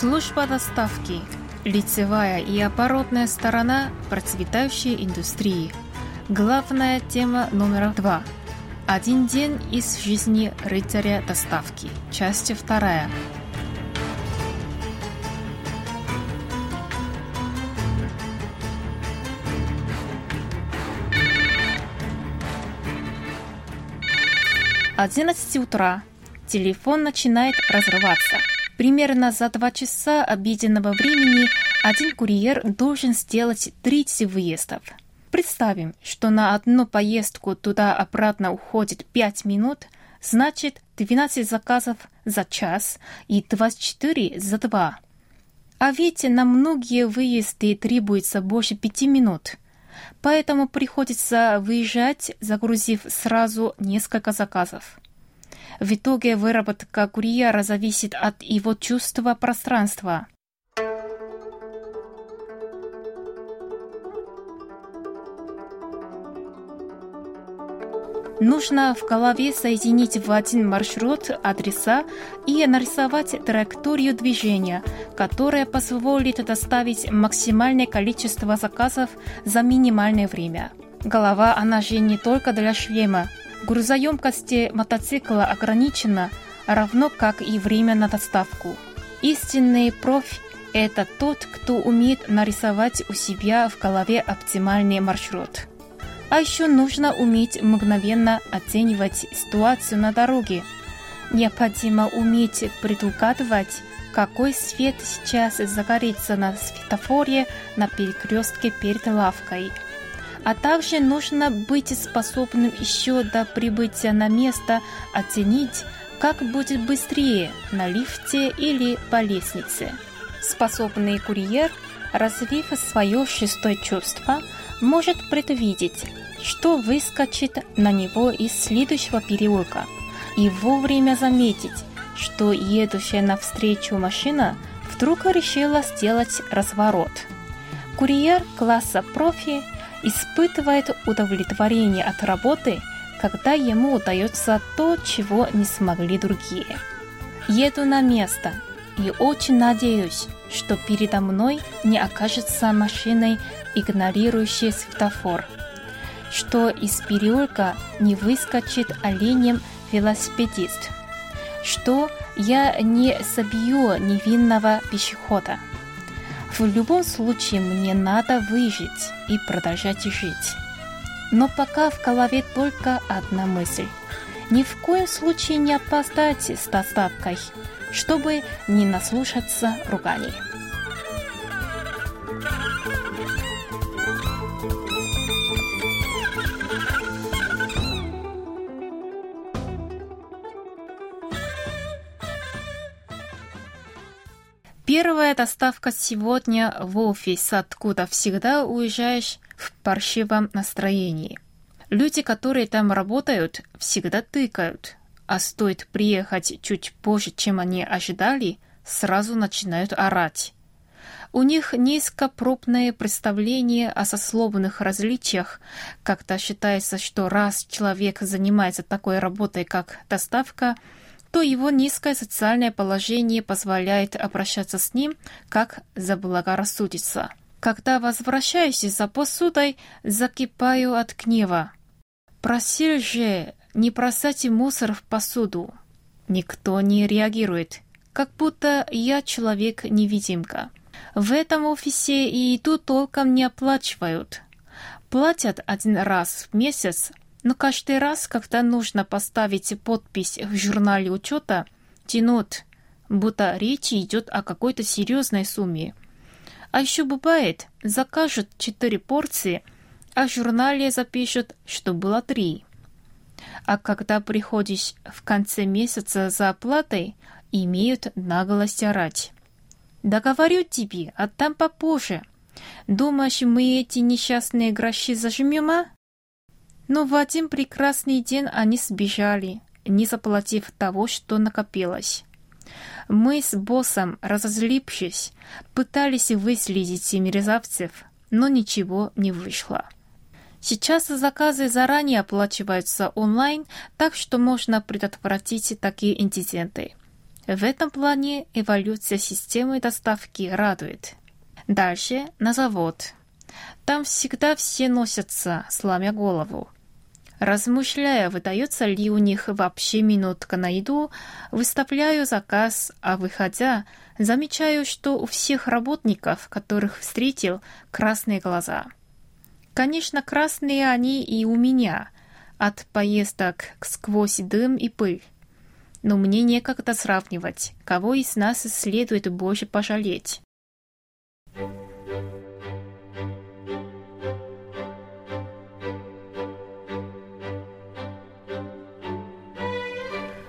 Служба доставки. Лицевая и оборотная сторона процветающей индустрии. Главная тема номер два. Один день из жизни рыцаря доставки. Часть вторая. Одиннадцать утра. Телефон начинает разрываться. Примерно за два часа обеденного времени один курьер должен сделать 30 выездов. Представим, что на одну поездку туда-обратно уходит 5 минут, значит 12 заказов за час и 24 за два. А ведь на многие выезды требуется больше 5 минут. Поэтому приходится выезжать, загрузив сразу несколько заказов. В итоге выработка курьера зависит от его чувства пространства. Нужно в голове соединить в один маршрут адреса и нарисовать траекторию движения, которая позволит доставить максимальное количество заказов за минимальное время. Голова, она же не только для шлема, Грузоемкость мотоцикла ограничена, равно как и время на доставку. Истинный профи – это тот, кто умеет нарисовать у себя в голове оптимальный маршрут. А еще нужно уметь мгновенно оценивать ситуацию на дороге. Необходимо уметь предугадывать, какой свет сейчас загорится на светофоре на перекрестке перед лавкой – а также нужно быть способным еще до прибытия на место оценить, как будет быстрее на лифте или по лестнице. Способный курьер, развив свое шестое чувство, может предвидеть, что выскочит на него из следующего переулка и вовремя заметить, что едущая навстречу машина вдруг решила сделать разворот. Курьер класса профи – испытывает удовлетворение от работы, когда ему удается то, чего не смогли другие. Еду на место и очень надеюсь, что передо мной не окажется машиной, игнорирующей светофор, что из переулка не выскочит оленем велосипедист, что я не собью невинного пешехода. В любом случае мне надо выжить и продолжать жить. Но пока в голове только одна мысль. Ни в коем случае не опоздать с доставкой, чтобы не наслушаться руганий. Первая доставка сегодня в офис, откуда всегда уезжаешь в паршивом настроении. Люди, которые там работают, всегда тыкают, а стоит приехать чуть позже, чем они ожидали, сразу начинают орать. У них низкопробное представление о сословных различиях. Как-то считается, что раз человек занимается такой работой, как доставка – то его низкое социальное положение позволяет обращаться с ним, как заблагорассудится. Когда возвращаюсь за посудой, закипаю от гнева. Просил же не бросать мусор в посуду. Никто не реагирует, как будто я человек-невидимка. В этом офисе и тут толком не оплачивают. Платят один раз в месяц, но каждый раз, когда нужно поставить подпись в журнале учета, тянут, будто речь идет о какой-то серьезной сумме. А еще бывает, закажут четыре порции, а в журнале запишут, что было три. А когда приходишь в конце месяца за оплатой, имеют наглость орать. «Да тебе, отдам попозже. Думаешь, мы эти несчастные гроши зажмем, а?» Но в один прекрасный день они сбежали, не заплатив того, что накопилось. Мы с боссом, разозлившись, пытались выследить мерзавцев, но ничего не вышло. Сейчас заказы заранее оплачиваются онлайн, так что можно предотвратить такие инциденты. В этом плане эволюция системы доставки радует. Дальше на завод. Там всегда все носятся, сломя голову. Размышляя, выдается ли у них вообще минутка на еду, выставляю заказ, а выходя, замечаю, что у всех работников, которых встретил, красные глаза. Конечно, красные они и у меня, от поездок сквозь дым и пыль. Но мне некогда сравнивать, кого из нас следует больше пожалеть.